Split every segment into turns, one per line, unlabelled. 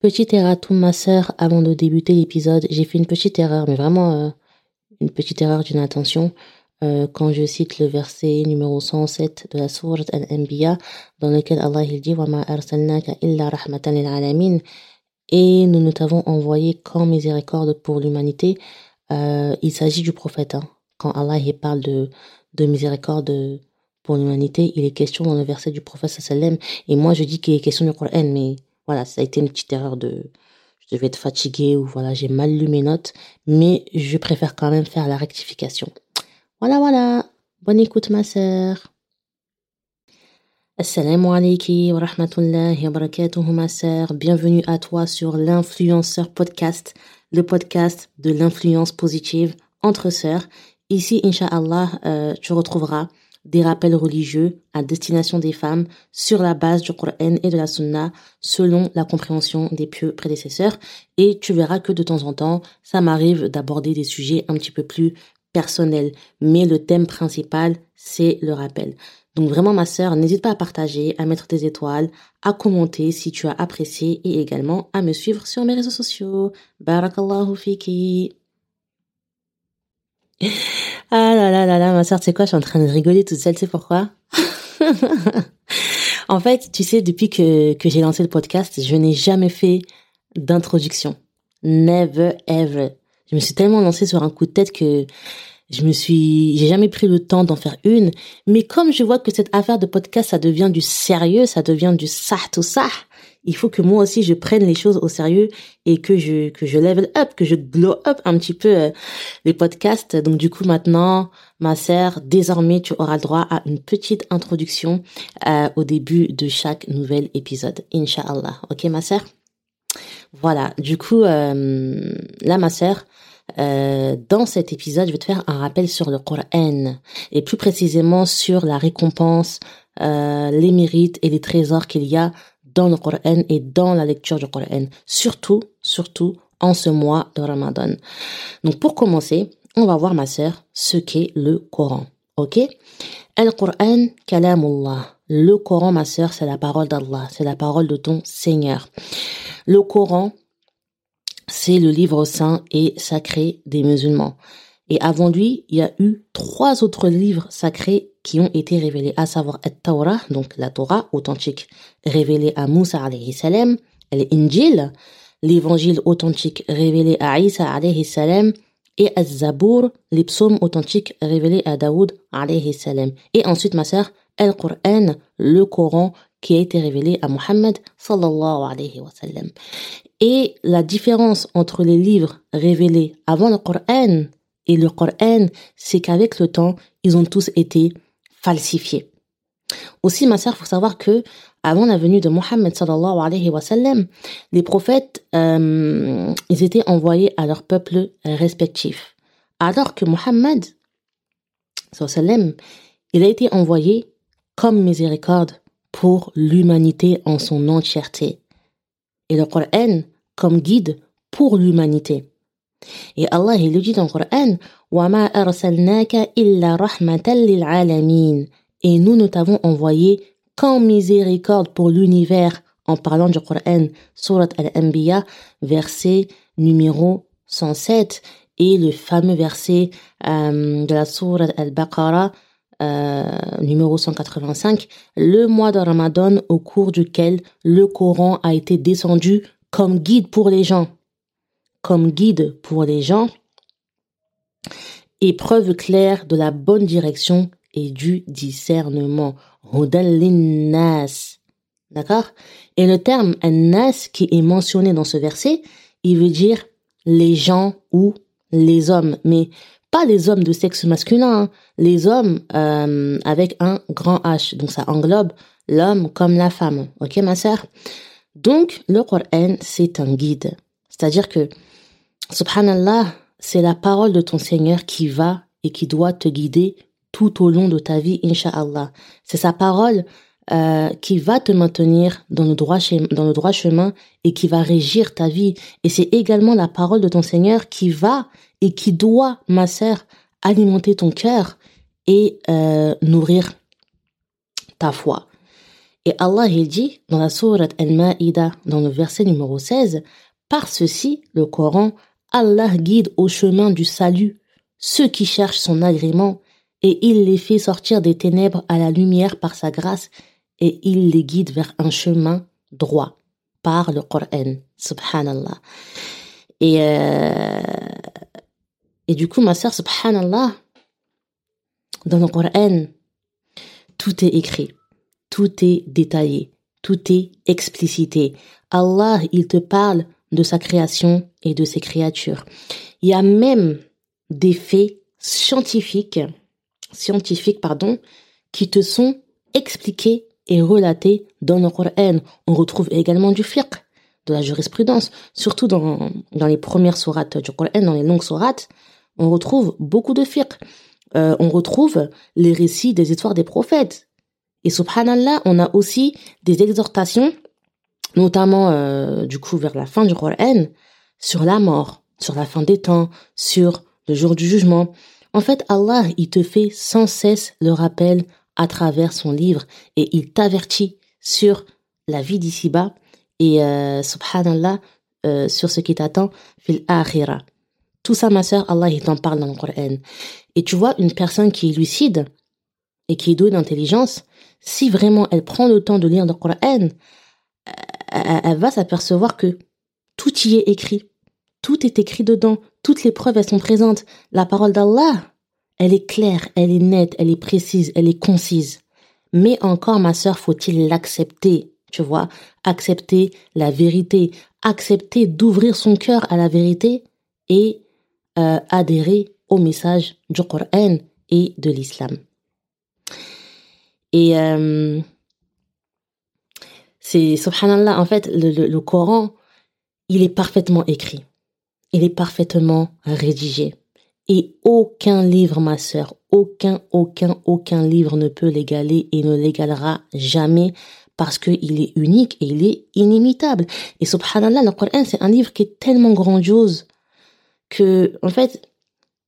Petite erratum, ma sœur, avant de débuter l'épisode, j'ai fait une petite erreur, mais vraiment euh, une petite erreur d'une intention. Euh, quand je cite le verset numéro 107 de la sourate Al-Anbiya, dans lequel Allah il dit وَمَا أَرْسَلْنَاكَ إِلَّا رَحْمَةً لِلْعَالَمِينَ et nous ne t'avons envoyé qu'en miséricorde pour l'humanité. Euh, il s'agit du prophète. Hein. Quand Allah il parle de, de miséricorde pour l'humanité, il est question dans le verset du prophète sallam. Et moi, je dis qu'il est question du Coran, mais voilà, ça a été une petite erreur de, je devais être fatiguée ou voilà, j'ai mal lu mes notes, mais je préfère quand même faire la rectification. Voilà, voilà. Bonne écoute, ma sœur. Assalamu alaikum wa rahmatullahi wa barakatuh, ma sœur. Bienvenue à toi sur l'influenceur podcast, le podcast de l'influence positive entre sœurs. Ici, Inch'Allah, euh, tu retrouveras des rappels religieux à destination des femmes sur la base du Coran et de la Sunna selon la compréhension des pieux prédécesseurs. Et tu verras que de temps en temps, ça m'arrive d'aborder des sujets un petit peu plus personnels. Mais le thème principal, c'est le rappel. Donc vraiment ma sœur, n'hésite pas à partager, à mettre des étoiles, à commenter si tu as apprécié et également à me suivre sur mes réseaux sociaux. Barakallahu fiki. Ah là là là là, ma soeur, tu sais quoi, je suis en train de rigoler toute seule, tu sais pourquoi? En fait, tu sais, depuis que, que j'ai lancé le podcast, je n'ai jamais fait d'introduction. Never ever. Je me suis tellement lancée sur un coup de tête que je me suis, j'ai jamais pris le temps d'en faire une. Mais comme je vois que cette affaire de podcast, ça devient du sérieux, ça devient du ça tout ça, il faut que moi aussi je prenne les choses au sérieux et que je que je level up, que je glow up un petit peu euh, les podcasts. Donc du coup maintenant, ma sœur, désormais tu auras droit à une petite introduction euh, au début de chaque nouvel épisode, Inch'Allah. Ok ma sœur? Voilà. Du coup euh, là ma sœur. dans cet épisode, je vais te faire un rappel sur le Coran et plus précisément sur la récompense, les mérites et les trésors qu'il y a dans le Coran et dans la lecture du Coran. Surtout, surtout en ce mois de Ramadan. Donc pour commencer, on va voir ma sœur ce qu'est le Coran. Ok? El Coran, kalamullah. Le Coran, ma sœur, c'est la parole d'Allah, c'est la parole de ton Seigneur. Le Coran, c'est le livre saint et sacré des musulmans. Et avant lui, il y a eu trois autres livres sacrés qui ont été révélés, à savoir la Torah, donc la Torah authentique révélée à Moussa alayhi salam, l'Injil, l'évangile authentique révélé à Isa alayhi salam, et Az-Zabour, les psaumes authentiques révélés à Daoud alayhi salam. Et ensuite, ma sœur, el Coran, le Coran qui a été révélé à Muhammad sallallahu alayhi wa. Et la différence entre les livres révélés avant le Coran et le Coran, c'est qu'avec le temps, ils ont tous été falsifiés. Aussi, ma sœur, faut savoir que avant la venue de Mohammed sallallahu wa sallam, les prophètes, euh, ils étaient envoyés à leur peuple respectif. Alors que Mohammed il a été envoyé comme miséricorde pour l'humanité en son entièreté. Et le Coran comme guide pour l'humanité. Et Allah, il le dit dans le Coran, وَمَا أَرْسَلْنَاكَ إِلَّا رَحْمَةً لِلْعَالَمِينَ Et nous ne t'avons envoyé qu'en miséricorde pour l'univers en parlant du Coran, Surat Al-Anbiya, verset numéro 107 et le fameux verset euh, de la Surat Al-Baqarah, euh, numéro 185, le mois de Ramadan au cours duquel le Coran a été descendu comme guide pour les gens comme guide pour les gens et preuve claire de la bonne direction et du discernement. nas. D'accord? Et le terme nas qui est mentionné dans ce verset, il veut dire les gens ou les hommes, mais pas les hommes de sexe masculin, hein. les hommes euh, avec un grand H. Donc ça englobe l'homme comme la femme. Ok ma sœur? Donc le Coran, c'est un guide. C'est-à-dire que Subhanallah, c'est la parole de ton Seigneur qui va et qui doit te guider tout au long de ta vie, Inch'Allah. C'est sa parole euh, qui va te maintenir dans le, droit dans le droit chemin et qui va régir ta vie. Et c'est également la parole de ton Seigneur qui va et qui doit, ma sœur, alimenter ton cœur et euh, nourrir ta foi. Et Allah, il dit dans la sourate Al-Ma'ida, dans le verset numéro 16, par ceci, le Coran, Allah guide au chemin du salut ceux qui cherchent son agrément et il les fait sortir des ténèbres à la lumière par sa grâce et il les guide vers un chemin droit par le Coran. Subhanallah. Et, euh, et du coup, ma sœur, subhanallah, dans le Coran, tout est écrit, tout est détaillé, tout est explicité. Allah, il te parle de sa création et de ses créatures. Il y a même des faits scientifiques, scientifiques, pardon, qui te sont expliqués et relatés dans le Coran. On retrouve également du fiqh, de la jurisprudence, surtout dans, dans les premières sourates du Coran, dans les longues sourates, on retrouve beaucoup de fiqh. Euh, on retrouve les récits des histoires des prophètes. Et subhanallah, on a aussi des exhortations, notamment euh, du coup vers la fin du Coran, sur la mort, sur la fin des temps, sur le jour du jugement. En fait, Allah, il te fait sans cesse le rappel à travers son livre et il t'avertit sur la vie d'ici-bas et euh, subhanallah euh, sur ce qui t'attend fil akhira. Tout ça, ma sœur, Allah, il t'en parle dans le Coran. Et tu vois, une personne qui est lucide et qui est douée d'intelligence, si vraiment elle prend le temps de lire le Coran, elle va s'apercevoir que tout y est écrit. Tout est écrit dedans. Toutes les preuves, elles sont présentes. La parole d'Allah, elle est claire, elle est nette, elle est précise, elle est concise. Mais encore, ma sœur, faut-il l'accepter Tu vois, accepter la vérité, accepter d'ouvrir son cœur à la vérité et euh, adhérer au message du Coran et de l'islam. Et euh, c'est, subhanallah, en fait, le, le Coran, il est parfaitement écrit. Il est parfaitement rédigé. Et aucun livre, ma sœur, aucun, aucun, aucun livre ne peut l'égaler et ne l'égalera jamais parce qu'il est unique et il est inimitable. Et subhanallah, le Coran, c'est un livre qui est tellement grandiose que, en fait,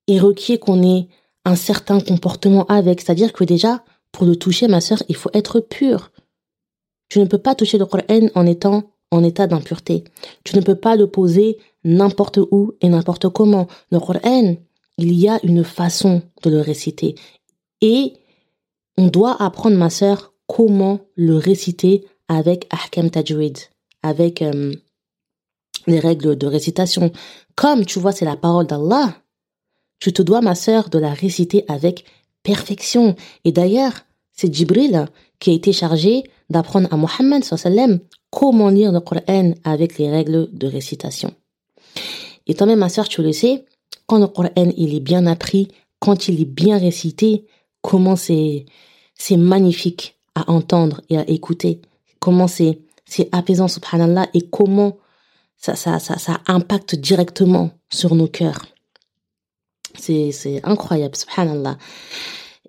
il requiert qu'on ait un certain comportement avec. C'est-à-dire que déjà, pour le toucher, ma sœur, il faut être pur. Tu ne peux pas toucher le Coran en étant en état d'impureté. Tu ne peux pas le poser n'importe où et n'importe comment. Le Coran, il y a une façon de le réciter. Et on doit apprendre, ma sœur, comment le réciter avec Ahkam Tajwid, avec euh, les règles de récitation. Comme tu vois, c'est la parole d'Allah, tu te dois, ma sœur, de la réciter avec perfection. Et d'ailleurs, c'est Jibril qui a été chargé d'apprendre à Mohammed comment lire le Coran avec les règles de récitation. Et toi-même, ma sœur, tu le sais, quand le Coran il est bien appris, quand il est bien récité, comment c'est c'est magnifique à entendre et à écouter, comment c'est c'est apaisant, subhanallah, et comment ça, ça, ça, ça impacte directement sur nos cœurs. C'est, c'est incroyable, subhanallah.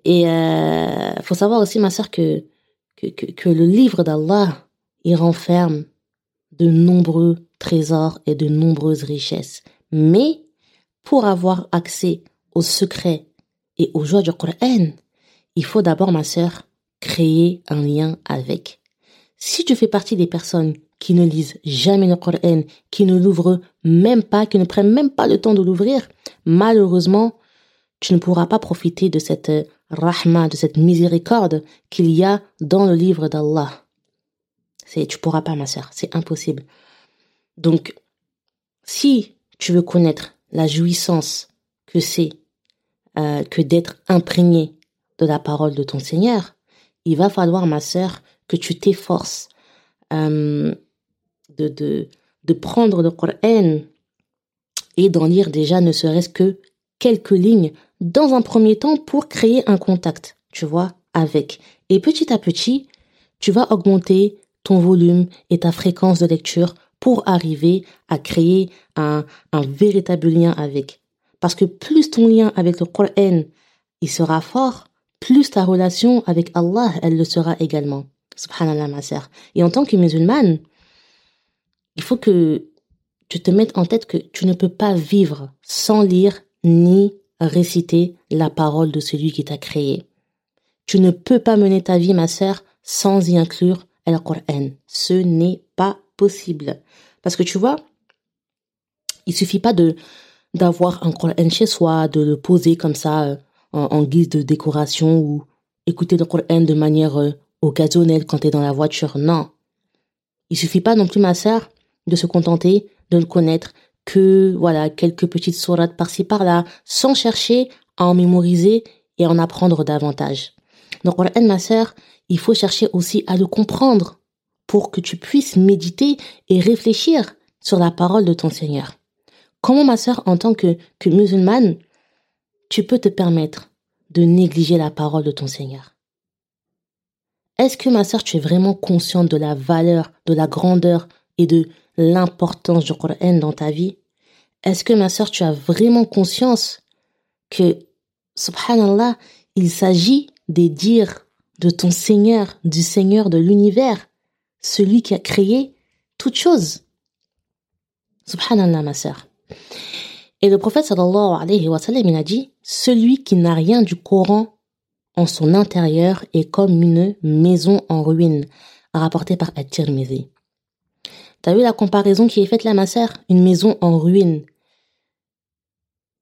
Et euh, faut savoir aussi, ma sœur, que, que, le livre d'Allah, il renferme de nombreux trésors et de nombreuses richesses. Mais pour avoir accès aux secrets et aux joies du Coran, il faut d'abord, ma sœur, créer un lien avec. Si tu fais partie des personnes qui ne lisent jamais le Coran, qui ne l'ouvrent même pas, qui ne prennent même pas le temps de l'ouvrir, malheureusement, tu ne pourras pas profiter de cette rahma, de cette miséricorde qu'il y a dans le livre d'Allah. C'est, tu pourras pas, ma sœur, c'est impossible. Donc, si tu veux connaître la jouissance que c'est euh, que d'être imprégné de la parole de ton Seigneur, il va falloir, ma sœur, que tu t'efforces euh, de, de, de prendre le Coran et d'en lire déjà ne serait-ce que quelques lignes dans un premier temps pour créer un contact, tu vois, avec. Et petit à petit, tu vas augmenter ton volume et ta fréquence de lecture pour arriver à créer un, véritable lien avec. Parce que plus ton lien avec le Coran, il sera fort, plus ta relation avec Allah, elle le sera également. Subhanallah, ma sœur. Et en tant que musulmane, il faut que tu te mettes en tête que tu ne peux pas vivre sans lire ni réciter la parole de celui qui t'a créé. Tu ne peux pas mener ta vie, ma sœur, sans y inclure le Coran. Ce n'est pas possible. Parce que tu vois, il suffit pas de d'avoir un Coran chez soi, de le poser comme ça euh, en, guise de décoration ou écouter le Coran de manière euh, occasionnelle quand tu es dans la voiture. Non. Il suffit pas non plus, ma sœur, de se contenter de ne connaître que, voilà, quelques petites sourates par-ci par-là, sans chercher à en mémoriser et en apprendre davantage. Donc, Coran, ma sœur, il faut chercher aussi à le comprendre pour que tu puisses méditer et réfléchir sur la parole de ton Seigneur. Comment, ma sœur, en tant que, que musulmane, tu peux te permettre de négliger la parole de ton Seigneur? Est-ce que, ma sœur, tu es vraiment consciente de la valeur, de la grandeur et de l'importance du Coran dans ta vie Est-ce que, ma sœur, tu as vraiment conscience que, subhanallah, il s'agit des dires de ton Seigneur, du Seigneur de l'univers, celui qui a créé toutes choses? Subhanallah, ma sœur. Et le prophète sallallahu alayhi wa sallam, il a dit, celui qui n'a rien du Coran en son intérieur est comme une maison en ruine, rapporté par At-Tirmidhi. T'as vu la comparaison qui est faite là, ma sœur? Une maison en ruine.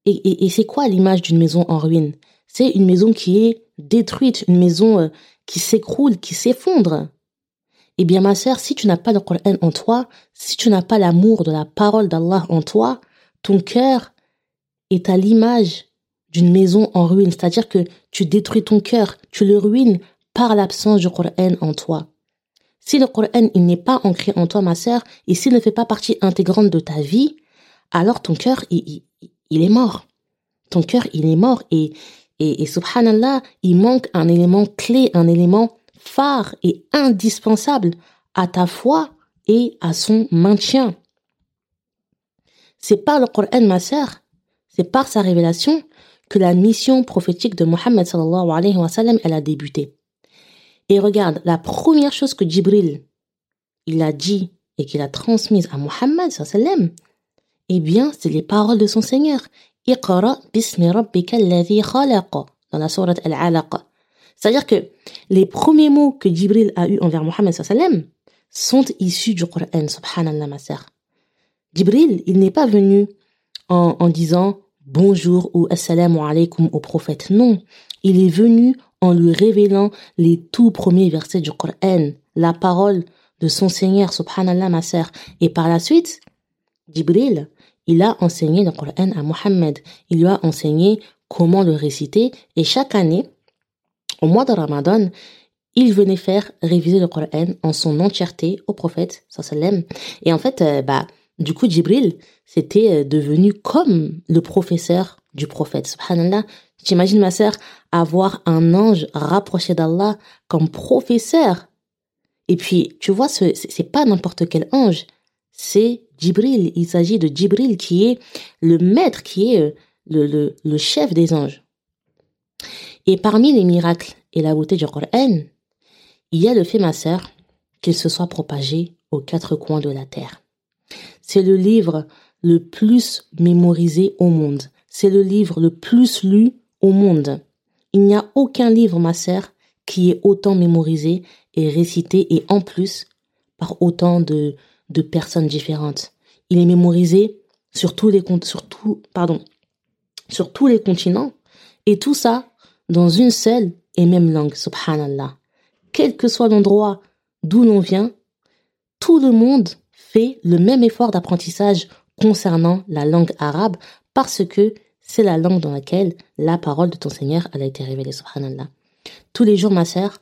Et, c'est quoi l'image d'une maison en ruine? C'est une maison qui est détruite, une maison euh, qui s'écroule, qui s'effondre. Eh bien, ma sœur, si tu n'as pas le Coran en toi, si tu n'as pas l'amour de la parole d'Allah en toi, ton cœur est à l'image d'une maison en ruine. C'est-à-dire que tu détruis ton cœur, tu le ruines par l'absence du Coran en toi. Si le Coran, il n'est pas ancré en toi, ma sœur, et s'il ne fait pas partie intégrante de ta vie, alors ton cœur, il, il est mort. Ton cœur, il est mort et et, subhanallah, il manque un élément clé, un élément phare et indispensable à ta foi et à son maintien. C'est par le Coran, ma sœur, c'est par sa révélation que la mission prophétique de Mohammed sallallahu alayhi wa sallam, elle a débuté. Et regarde, la première chose que Jibril, il a dit et qu'il a transmise à Mohammed eh bien, c'est les paroles de son Seigneur. Bismi rabbika dans la sourate Al-Alaq. C'est-à-dire que les premiers mots que Jibril a eu envers Mohammed sallam sont issus du Coran, subhanallah ma sœur. Jibril, il n'est pas venu en, en disant bonjour ou assalamu alaikum au prophète. Non, il est venu en lui révélant les tout premiers versets du Coran, la parole de son Seigneur, subhanallah ma sœur. Et par la suite, Jibril, il a enseigné le Coran à Mohammed. Il lui a enseigné comment le réciter et chaque année, au mois de Ramadan, il venait faire réviser le Coran en son entièreté au prophète. Et en fait, euh, bah, du coup, Jibril, c'était euh, devenu comme le professeur du prophète. Subhanallah, j'imagine ma sœur avoir un ange rapproché d'Allah comme professeur. Et puis, tu vois, ce c'est pas n'importe quel ange, c'est Jibril. Il s'agit de Jibril qui est le maître, qui est euh, le, le, chef des anges. Et parmi les miracles et la beauté du Coran, il y a le fait, ma sœur, qu'il se soit propagé aux quatre coins de la terre. C'est le livre le plus mémorisé au monde. C'est le livre le plus lu au monde. Il n'y a aucun livre, ma sœur, qui est autant mémorisé et récité et en plus par autant de, de personnes différentes. Il est mémorisé sur tous les pardon, sur tous les continents, et tout ça dans une seule et même langue, subhanallah. Quel que soit l'endroit d'où l'on vient, tout le monde fait le même effort d'apprentissage concernant la langue arabe parce que c'est la langue dans laquelle la parole de ton Seigneur a été révélée, subhanallah. Tous les jours, ma sœur,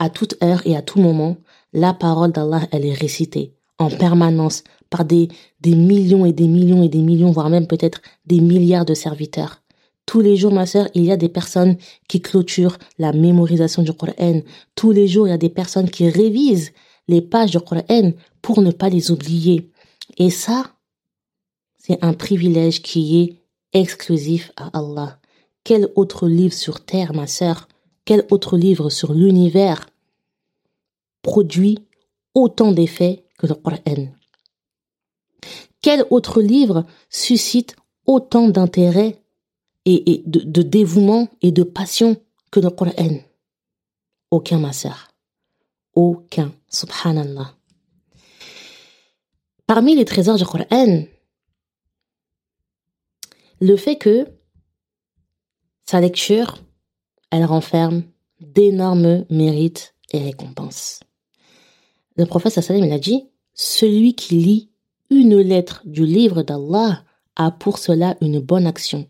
à toute heure et à tout moment, la parole d'Allah, elle est récitée en permanence par des, des millions et des millions et des millions, voire même peut-être des milliards de serviteurs. Tous les jours, ma sœur, il y a des personnes qui clôturent la mémorisation du Coran. Tous les jours, il y a des personnes qui révisent les pages du Coran pour ne pas les oublier. Et ça, c'est un privilège qui est exclusif à Allah. Quel autre livre sur terre, ma sœur, quel autre livre sur l'univers produit autant d'effets que le Coran? Quel autre livre suscite autant d'intérêt et, de, dévouement et de passion que le Coran? Aucun, ma sœur. aucun. Subhanallah. Parmi les trésors du Coran, le fait que sa lecture, elle renferme d'énormes mérites et récompenses. Le prophète sallam il a dit, celui qui lit une lettre du livre d'Allah a pour cela une bonne action.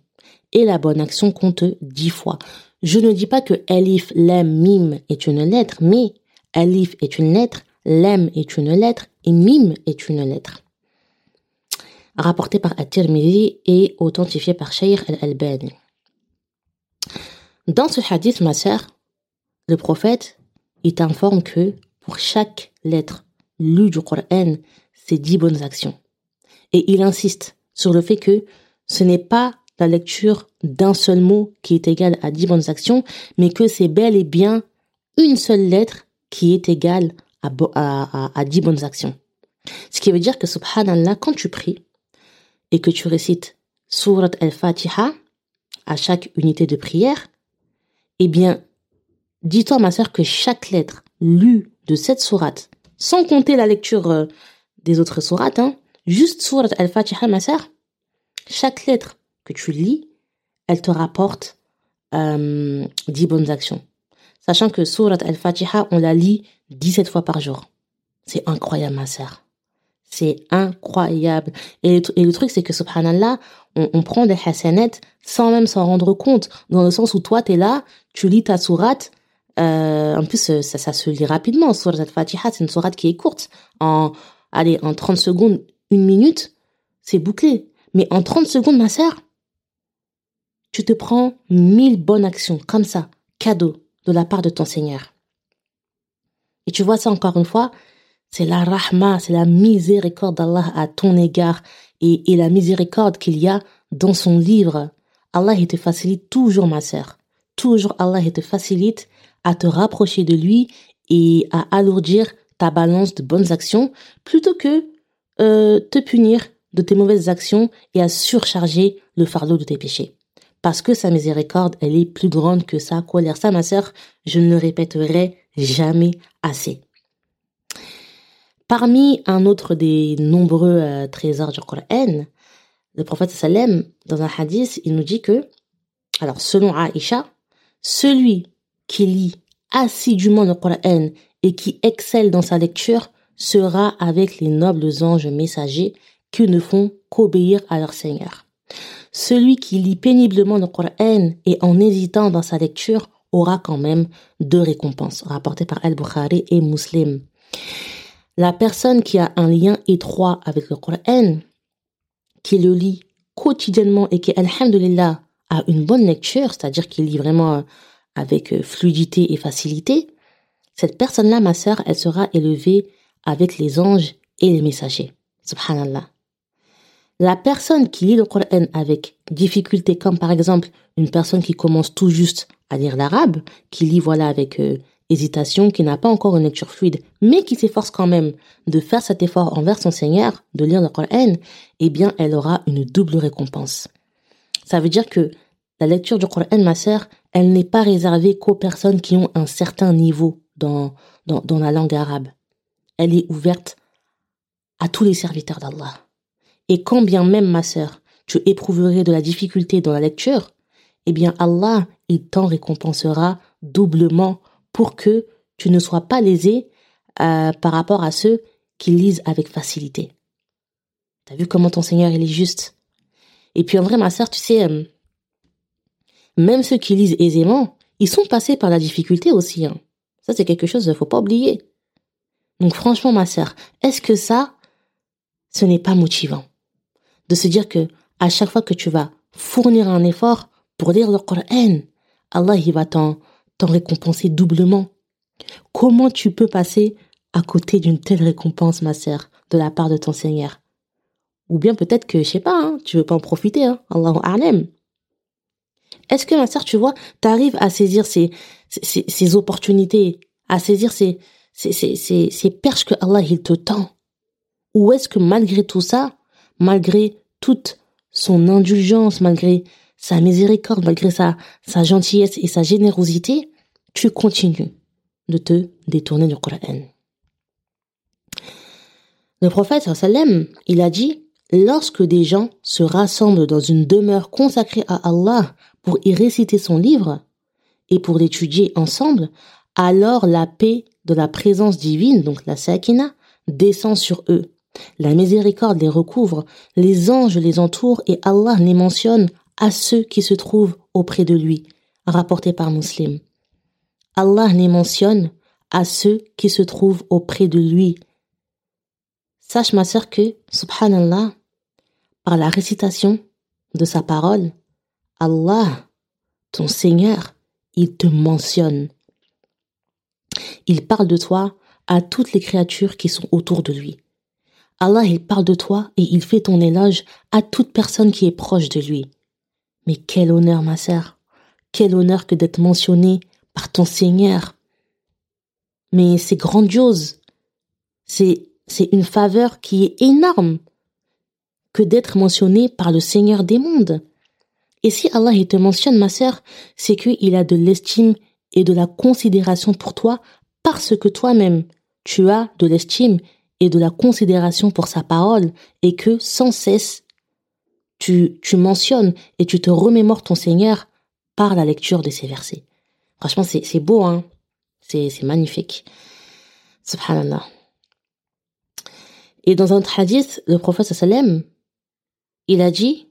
Et la bonne action compte dix fois. Je ne dis pas que Elif, Lem, Mim est une lettre, mais Elif est une lettre, Lem est une lettre et Mim est une lettre. Rapporté par At-Tirmidhi et authentifié par Shaykh al-Albani. Dans ce hadith, ma sœur, le prophète, il t'informe que pour chaque lettre lue du Coran, c'est dix bonnes actions. Et il insiste sur le fait que ce n'est pas la lecture d'un seul mot qui est égal à dix bonnes actions, mais que c'est bel et bien une seule lettre qui est égale à, à, 10 bonnes actions. Ce qui veut dire que, subhanallah, quand tu pries et que tu récites Surat al-Fatiha à chaque unité de prière, eh bien, dis-toi, ma sœur, que chaque lettre lue de cette sourate, sans compter la lecture euh, des autres sourates, hein, juste Surat al-Fatiha, ma sœur, chaque lettre que tu lis, elle te rapporte euh, 10 bonnes actions. Sachant que Surat al-Fatiha, on la lit 17 fois par jour. C'est incroyable, ma sœur. C'est incroyable. Et, le truc, c'est que, subhanallah, on, on prend des hasanettes sans même s'en rendre compte. Dans le sens où toi, tu es là, tu lis ta sourate, euh, en plus, ça, ça se lit rapidement. Surat al-Fatiha, c'est une sourate qui est courte. En, allez, en 30 secondes, une minute, c'est bouclé. Mais en 30 secondes, ma sœur, tu te prends mille bonnes actions, comme ça, cadeau de la part de ton Seigneur. Et tu vois ça encore une fois, c'est la rahma, c'est la miséricorde d'Allah à ton égard et, la miséricorde qu'il y a dans son livre. Allah, te facilite toujours, ma sœur. Toujours Allah, te facilite à te rapprocher de lui et à alourdir ta balance de bonnes actions plutôt que euh, te punir de tes mauvaises actions et à surcharger le fardeau de tes péchés. Parce que sa miséricorde, elle est plus grande que sa colère. Ça, ma sœur, je ne le répéterai jamais assez. Parmi un autre des nombreux euh, trésors du Coran, le prophète sallam, dans un hadith, il nous dit que, alors selon Aïcha, celui qui lit assidûment le Coran et qui excelle dans sa lecture sera avec les nobles anges messagers qui ne font qu'obéir à leur Seigneur. Celui qui lit péniblement le Coran et en hésitant dans sa lecture aura quand même deux récompenses, rapportées par Al-Bukhari et Muslim. La personne qui a un lien étroit avec le Coran, qui le lit quotidiennement et qui, alhamdulillah, a une bonne lecture, c'est-à-dire qu'il lit vraiment avec fluidité et facilité, cette personne-là, ma sœur, elle sera élevée avec les anges et les messagers. Subhanallah. La personne qui lit le Coran avec difficulté, comme par exemple une personne qui commence tout juste à lire l'arabe, qui lit voilà avec euh, hésitation, qui n'a pas encore une lecture fluide, mais qui s'efforce quand même de faire cet effort envers son Seigneur, de lire le Coran, eh bien elle aura une double récompense. Ça veut dire que la lecture du Coran, ma sœur, elle n'est pas réservée qu'aux personnes qui ont un certain niveau dans, dans, dans la langue arabe. Elle est ouverte à tous les serviteurs d'Allah. Et quand bien même, ma sœur, tu éprouverais de la difficulté dans la lecture, eh bien Allah, il t'en récompensera doublement pour que tu ne sois pas lésé euh, par rapport à ceux qui lisent avec facilité. T'as vu comment ton Seigneur, il est juste? Et puis en vrai, ma sœur, tu sais, euh, même ceux qui lisent aisément, ils sont passés par la difficulté aussi. Hein. Ça, c'est quelque chose qu'il ne faut pas oublier. Donc franchement, ma sœur, est-ce que ça, ce n'est pas motivant de se dire que à chaque fois que tu vas fournir un effort pour lire le Coran, Allah il va t'en récompenser doublement. Comment tu peux passer à côté d'une telle récompense, ma sœur, de la part de ton Seigneur? Ou bien peut-être que, je sais pas, hein, tu veux pas en profiter, hein, Allahu A'lam. Est-ce que, ma sœur, tu vois, tu arrives à saisir ces, ces, opportunités, à saisir ces, ces, ces, ces perches que Allah il te tend? Ou est-ce que malgré tout ça, malgré toute son indulgence, malgré sa miséricorde, malgré sa, gentillesse et sa générosité, tu continues de te détourner du Coran. Le prophète sallam, il a dit Lorsque des gens se rassemblent dans une demeure consacrée à Allah pour y réciter son livre et pour l'étudier ensemble, alors la paix de la présence divine, donc la sakina, descend sur eux. La miséricorde les recouvre, les anges les entourent et Allah les mentionne à ceux qui se trouvent auprès de lui, rapporté par Muslim. Allah les mentionne à ceux qui se trouvent auprès de lui. Sache ma sœur que, subhanallah, par la récitation de sa parole, Allah, ton Seigneur, il te mentionne. Il parle de toi à toutes les créatures qui sont autour de lui. Allah, il parle de toi et il fait ton éloge à toute personne qui est proche de lui. Mais quel honneur, ma sœur. Quel honneur que d'être mentionné par ton Seigneur. Mais c'est grandiose. C'est, c'est une faveur qui est énorme que d'être mentionné par le Seigneur des mondes. Et si Allah te mentionne, ma sœur, c'est qu'il a de l'estime et de la considération pour toi parce que toi-même, tu as de l'estime et de la considération pour sa parole et que sans cesse, tu, tu mentionnes et tu te remémores ton Seigneur par la lecture de ces versets. Franchement, c'est, beau, hein. C'est, c'est magnifique. Subhanallah. Et dans un hadith, le prophète sallam, il a dit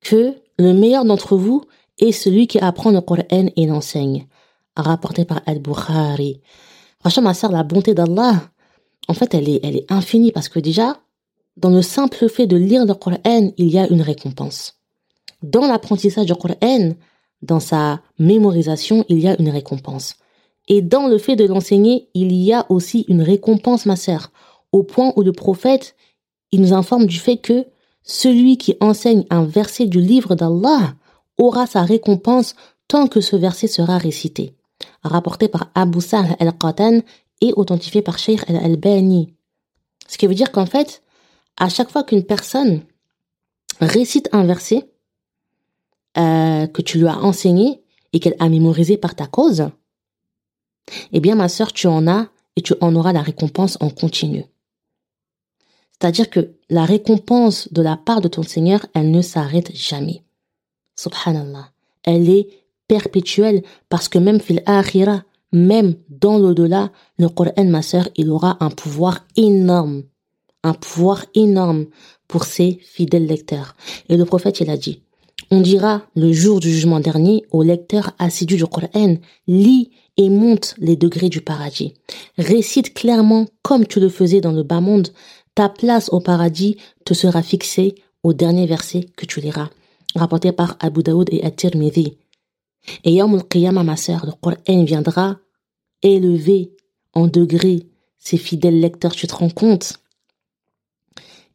que le meilleur d'entre vous est celui qui apprend le Coran et l'enseigne. Rapporté par Al-Bukhari. Franchement, ma sœur, la bonté d'Allah, en fait, elle est, elle est infinie parce que déjà, dans le simple fait de lire le Coran, il y a une récompense. Dans l'apprentissage du Coran, dans sa mémorisation, il y a une récompense. Et dans le fait de l'enseigner, il y a aussi une récompense, ma sœur, au point où le prophète, il nous informe du fait que celui qui enseigne un verset du livre d'Allah aura sa récompense tant que ce verset sera récité. Rapporté par Abu Sa'l al-Qatan et authentifié par Sheikh al-Albani. Ce qui veut dire qu'en fait, à chaque fois qu'une personne récite un verset euh, que tu lui as enseigné et qu'elle a mémorisé par ta cause, eh bien ma sœur, tu en as et tu en auras la récompense en continu. C'est-à-dire que la récompense de la part de ton Seigneur, elle ne s'arrête jamais. Subhanallah. Elle est perpétuelle parce que même fil akhira, même dans l'au-delà, le Coran, ma sœur, il aura un pouvoir énorme. Un pouvoir énorme pour ses fidèles lecteurs. Et le prophète, il a dit, on dira le jour du jugement dernier aux lecteurs assidus du Coran, lis et monte les degrés du paradis. Récite clairement comme tu le faisais dans le bas monde. Ta place au paradis te sera fixée au dernier verset que tu liras. Rapporté par Abu Daoud et At-Tirmidhi. Et Yom al ma sœur, le Coran viendra élever en degrés ses fidèles lecteurs, tu te rends compte?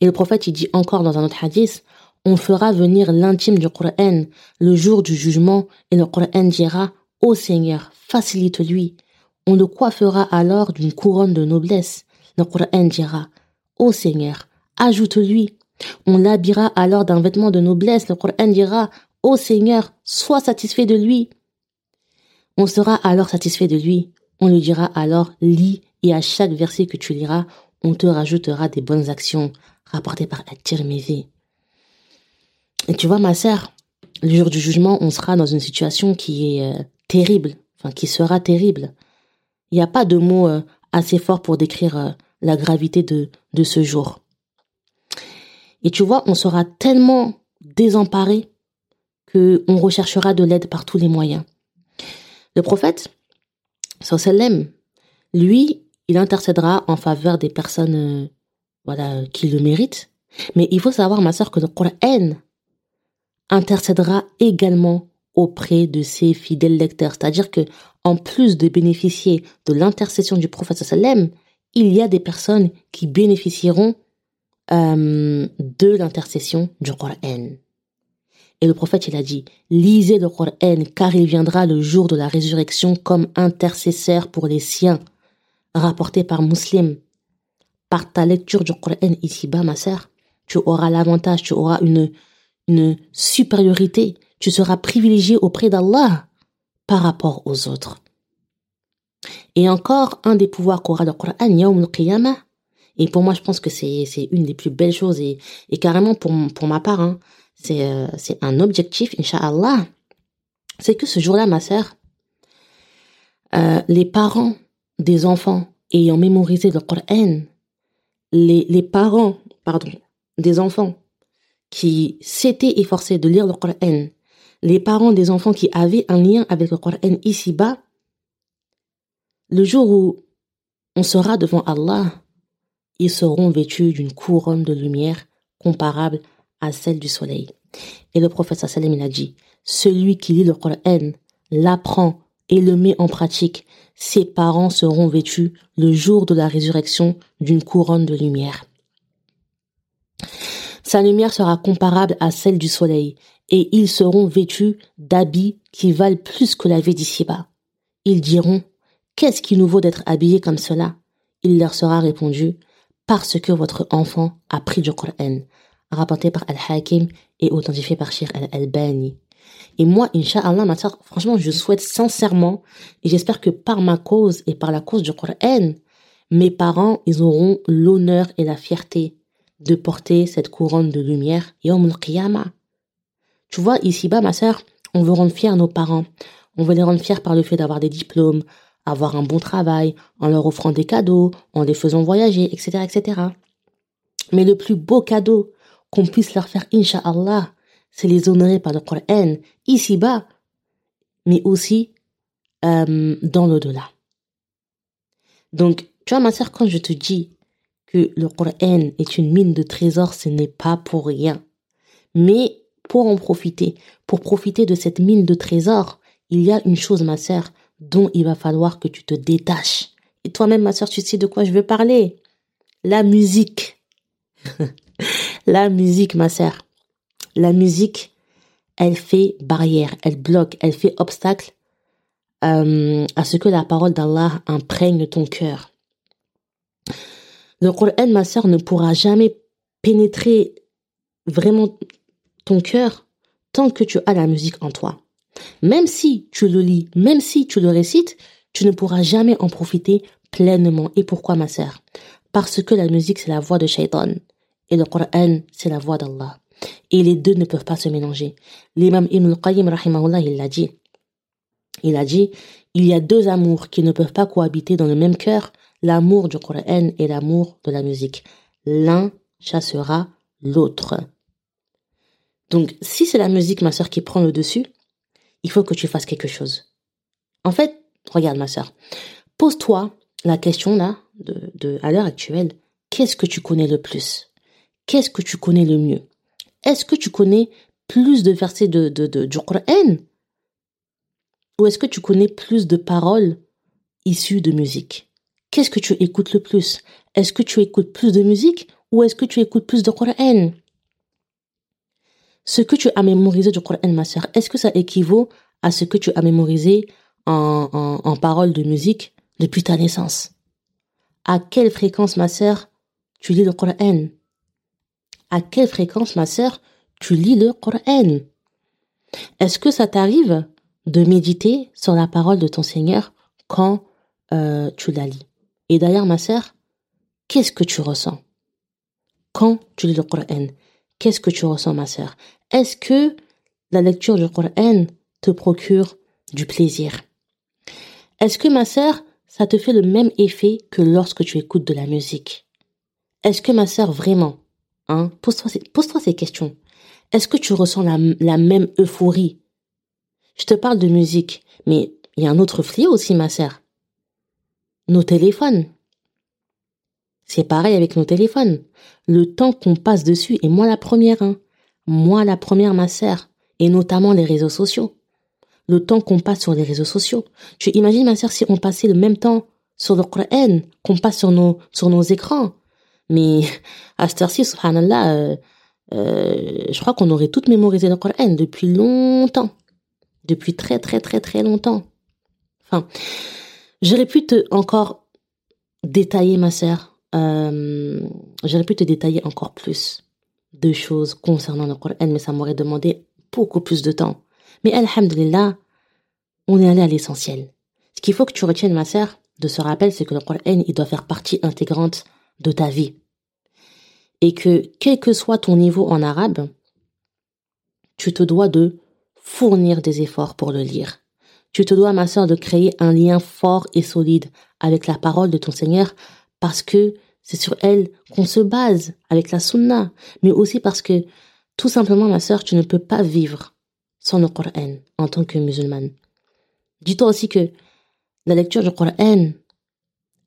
Et le prophète, il dit encore dans un autre hadith, on fera venir l'intime du Coran le jour du jugement et le Coran dira, Ô Seigneur, facilite-lui. On le coiffera alors d'une couronne de noblesse. Le Coran dira, Ô Seigneur, ajoute-lui. On l'habillera alors d'un vêtement de noblesse. Le Coran dira, Ô Seigneur, sois satisfait de lui. On sera alors satisfait de lui. On lui dira alors, lis, et à chaque verset que tu liras, on te rajoutera des bonnes actions rapportées par At-Tirmidhi. Et tu vois, ma sœur, le jour du jugement, on sera dans une situation qui est euh, terrible, enfin qui sera terrible. Il n'y a pas de mots euh, assez forts pour décrire euh, la gravité de, de ce jour. Et tu vois, on sera tellement désemparé que on recherchera de l'aide par tous les moyens. Le prophète, sallam, lui, il intercédera en faveur des personnes voilà, qui le méritent. Mais il faut savoir, ma sœur, que le Coran intercédera également auprès de ses fidèles lecteurs. C'est-à-dire que, en plus de bénéficier de l'intercession du prophète sallam, il y a des personnes qui bénéficieront euh, de l'intercession du Coran. Et le prophète, il a dit, lisez le Coran, car il viendra le jour de la résurrection comme intercesseur pour les siens, rapporté par Muslim. Par ta lecture du Coran ici-bas, ma sœur, tu auras l'avantage, tu auras une, une supériorité, tu seras privilégié auprès d'Allah par rapport aux autres. Et encore, un des pouvoirs qu'aura le Coran, Yawm al-Qiyamah, et pour moi, je pense que c'est une des plus belles choses et, et carrément pour pour ma part, hein, c'est euh, un objectif, inshallah. C'est que ce jour-là, ma sœur, euh, les parents des enfants ayant mémorisé le Coran, les les parents, pardon, des enfants qui s'étaient efforcés de lire le Coran, les parents des enfants qui avaient un lien avec le Coran ici-bas, le jour où on sera devant Allah, ils seront vêtus d'une couronne de lumière comparable à celle du soleil. Et le prophète sallam il a dit, celui qui lit le Coran, l'apprend et le met en pratique, ses parents seront vêtus le jour de la résurrection d'une couronne de lumière. Sa lumière sera comparable à celle du soleil, et ils seront vêtus d'habits qui valent plus que la vie d'ici-bas. Ils diront, Qu'est-ce qui nous vaut d'être habillés comme cela? Il leur sera répondu, parce que votre enfant a pris du Coran, rapporté par Al-Hakim et authentifié par Shir Al-Albani. Et moi, Inch'Allah, ma soeur, franchement, je souhaite sincèrement, et j'espère que par ma cause et par la cause du Coran, mes parents, ils auront l'honneur et la fierté de porter cette couronne de lumière, Yom al Tu vois, ici-bas, ma soeur, on veut rendre fiers nos parents. On veut les rendre fiers par le fait d'avoir des diplômes, avoir un bon travail, en leur offrant des cadeaux, en les faisant voyager, etc., etc. Mais le plus beau cadeau qu'on puisse leur faire, Inch'Allah, c'est les honorer par le Coran, ici-bas, mais aussi euh, dans l'au-delà. Donc, tu vois, ma sœur, quand je te dis que le Coran est une mine de trésors, ce n'est pas pour rien. Mais pour en profiter, pour profiter de cette mine de trésors, il y a une chose, ma sœur, dont il va falloir que tu te détaches. Et toi-même, ma soeur, tu sais de quoi je veux parler? La musique. la musique, ma sœur. La musique, elle fait barrière, elle bloque, elle fait obstacle euh, à ce que la parole d'Allah imprègne ton cœur. Le Coran, ma sœur, ne pourra jamais pénétrer vraiment ton cœur tant que tu as la musique en toi. Même si tu le lis, même si tu le récites, tu ne pourras jamais en profiter pleinement. Et pourquoi, ma sœur? Parce que la musique, c'est la voix de Shaitan. Et le Coran, c'est la voix d'Allah. Et les deux ne peuvent pas se mélanger. L'imam Ibn al-Qayyim, il l'a dit. Il a dit, il y a deux amours qui ne peuvent pas cohabiter dans le même cœur, l'amour du Coran et l'amour de la musique. L'un chassera l'autre. Donc, si c'est la musique, ma sœur, qui prend le dessus, il faut que tu fasses quelque chose. En fait, regarde ma sœur, pose-toi la question là, de à l'heure actuelle, qu'est-ce que tu connais le plus? Qu'est-ce que tu connais le mieux? Est-ce que tu connais plus de versets de, de, du Coran Ou est-ce que tu connais plus de paroles issues de musique? Qu'est-ce que tu écoutes le plus? Est-ce que tu écoutes plus de musique ou est-ce que tu écoutes plus de Coran? Ce que tu as mémorisé du Coran, ma sœur, est-ce que ça équivaut à ce que tu as mémorisé en, en, paroles de musique depuis ta naissance? À quelle fréquence, ma sœur, tu lis le Coran? À quelle fréquence, ma sœur, tu lis le Coran? Est-ce que ça t'arrive de méditer sur la parole de ton Seigneur quand euh, tu la lis? Et d'ailleurs, ma sœur, qu'est-ce que tu ressens quand tu lis le Coran? Qu'est-ce que tu ressens, ma sœur? Est-ce que la lecture du Coran te procure du plaisir? Est-ce que, ma sœur, ça te fait le même effet que lorsque tu écoutes de la musique? Est-ce que, ma sœur, vraiment, hein, pose-toi pose ces questions. Est-ce que tu ressens la, même euphorie? Je te parle de musique, mais il y a un autre fléau aussi, ma sœur. Nos téléphones. C'est pareil avec nos téléphones. Le temps qu'on passe dessus, et moi la première, hein. Moi la première, ma sœur. Et notamment les réseaux sociaux. Le temps qu'on passe sur les réseaux sociaux. Tu imagines, ma sœur, si on passait le même temps sur le Coran qu'on passe sur nos écrans. Mais à cette heure-ci, subhanallah, euh, euh, je crois qu'on aurait toutes mémorisé le Coran depuis longtemps. Depuis très, très, très, très longtemps. Enfin, j'aurais pu te encore détailler, ma sœur, euh, j'aurais pu te détailler encore plus de choses concernant le Coran, mais ça m'aurait demandé beaucoup plus de temps. Mais alhamdulillah, on est allé à l'essentiel. Ce qu'il faut que tu retiennes, ma sœur, de ce rappel, c'est que le Coran, il doit faire partie intégrante de ta vie. Et que, quel que soit ton niveau en arabe, tu te dois de fournir des efforts pour le lire. Tu te dois, ma sœur, de créer un lien fort et solide avec la parole de ton Seigneur parce que c'est sur elle qu'on se base avec la sunna, mais aussi parce que tout simplement, ma sœur, tu ne peux pas vivre sans le Coran en tant que musulmane. Dis-toi aussi que la lecture du Coran,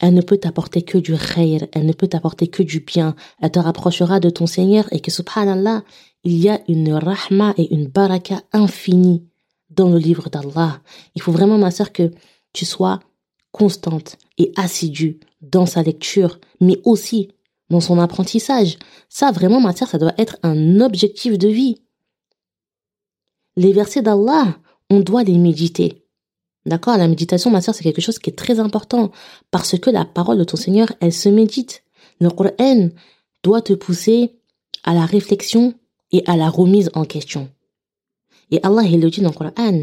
elle ne peut t'apporter que du khayr, elle ne peut t'apporter que du bien, elle te rapprochera de ton Seigneur et que subhanallah, il y a une rahma et une baraka infinie dans le livre d'Allah. Il faut vraiment, ma sœur, que tu sois constante et assidue dans sa lecture, mais aussi dans son apprentissage. Ça, vraiment, ma sœur, ça doit être un objectif de vie. Les versets d'Allah, on doit les méditer. D'accord La méditation, ma sœur, c'est quelque chose qui est très important parce que la parole de ton Seigneur, elle se médite. Le Coran doit te pousser à la réflexion et à la remise en question. Et Allah, il le dit dans le Coran.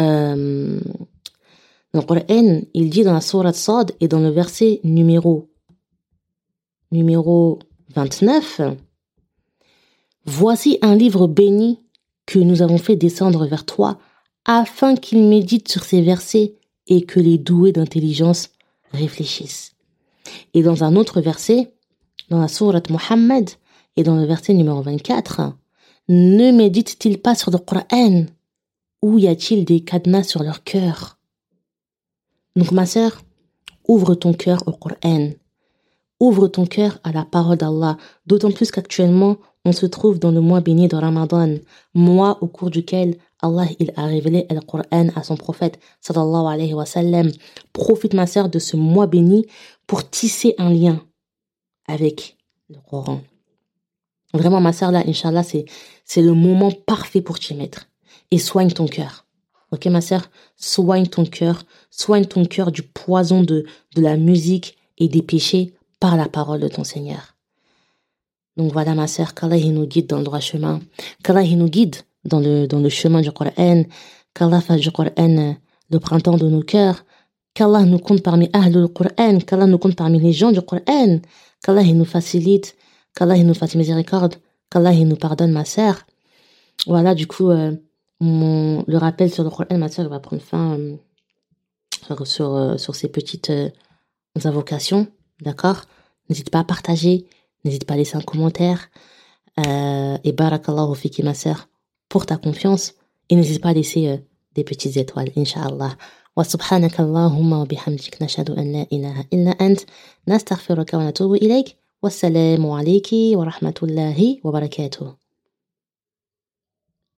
Euh, dans le Coran, il dit dans la sourate Sad et dans le verset numéro, numéro 29, Voici un livre béni que nous avons fait descendre vers toi afin qu'il médite sur ces versets et que les doués d'intelligence réfléchissent. Et dans un autre verset, dans la sourate Muhammad et dans le verset numéro 24, ne médite-t-il pas sur le Coran Ou y a-t-il des cadenas sur leur cœur? Donc ma sœur, ouvre ton cœur au Coran. Ouvre ton cœur à la parole d'Allah, d'autant plus qu'actuellement, on se trouve dans le mois béni de Ramadan, mois au cours duquel Allah il a révélé le Coran à son prophète sallallahu alayhi wa sallam. Profite ma sœur de ce mois béni pour tisser un lien avec le Coran. Vraiment ma sœur là, inshallah, c'est c'est le moment parfait pour t'y mettre et soigne ton cœur. Ok, ma sœur, soigne ton cœur, soigne ton cœur du poison de, de la musique et des péchés par la parole de ton Seigneur. Donc voilà, ma sœur, qu'Allah nous guide dans le droit chemin, qu'Allah nous guide dans le, dans le chemin du Coran, qu'Allah fasse du Coran le printemps de nos cœurs, qu'Allah nous compte parmi Ahlul Coran, qu'Allah nous compte parmi les gens du Coran, qu'Allah nous facilite, qu'Allah nous fasse miséricorde, qu'Allah nous pardonne, ma sœur. Voilà, du coup, euh, le rappel sur le Coran, ma soeur va prendre fin euh, sur, euh, ces petites euh, invocations, d'accord? N'hésite pas à partager, n'hésite pas à laisser un commentaire. et barakallahu fiki, ma soeur, pour ta confiance. Et n'hésite pas à laisser des petites étoiles, inshallah. وسبحانك اللهم وبحمدك نشهد أن لا إله إلا أنت نستغفرك ونتوب إليك والسلام عليك ورحمة الله وبركاته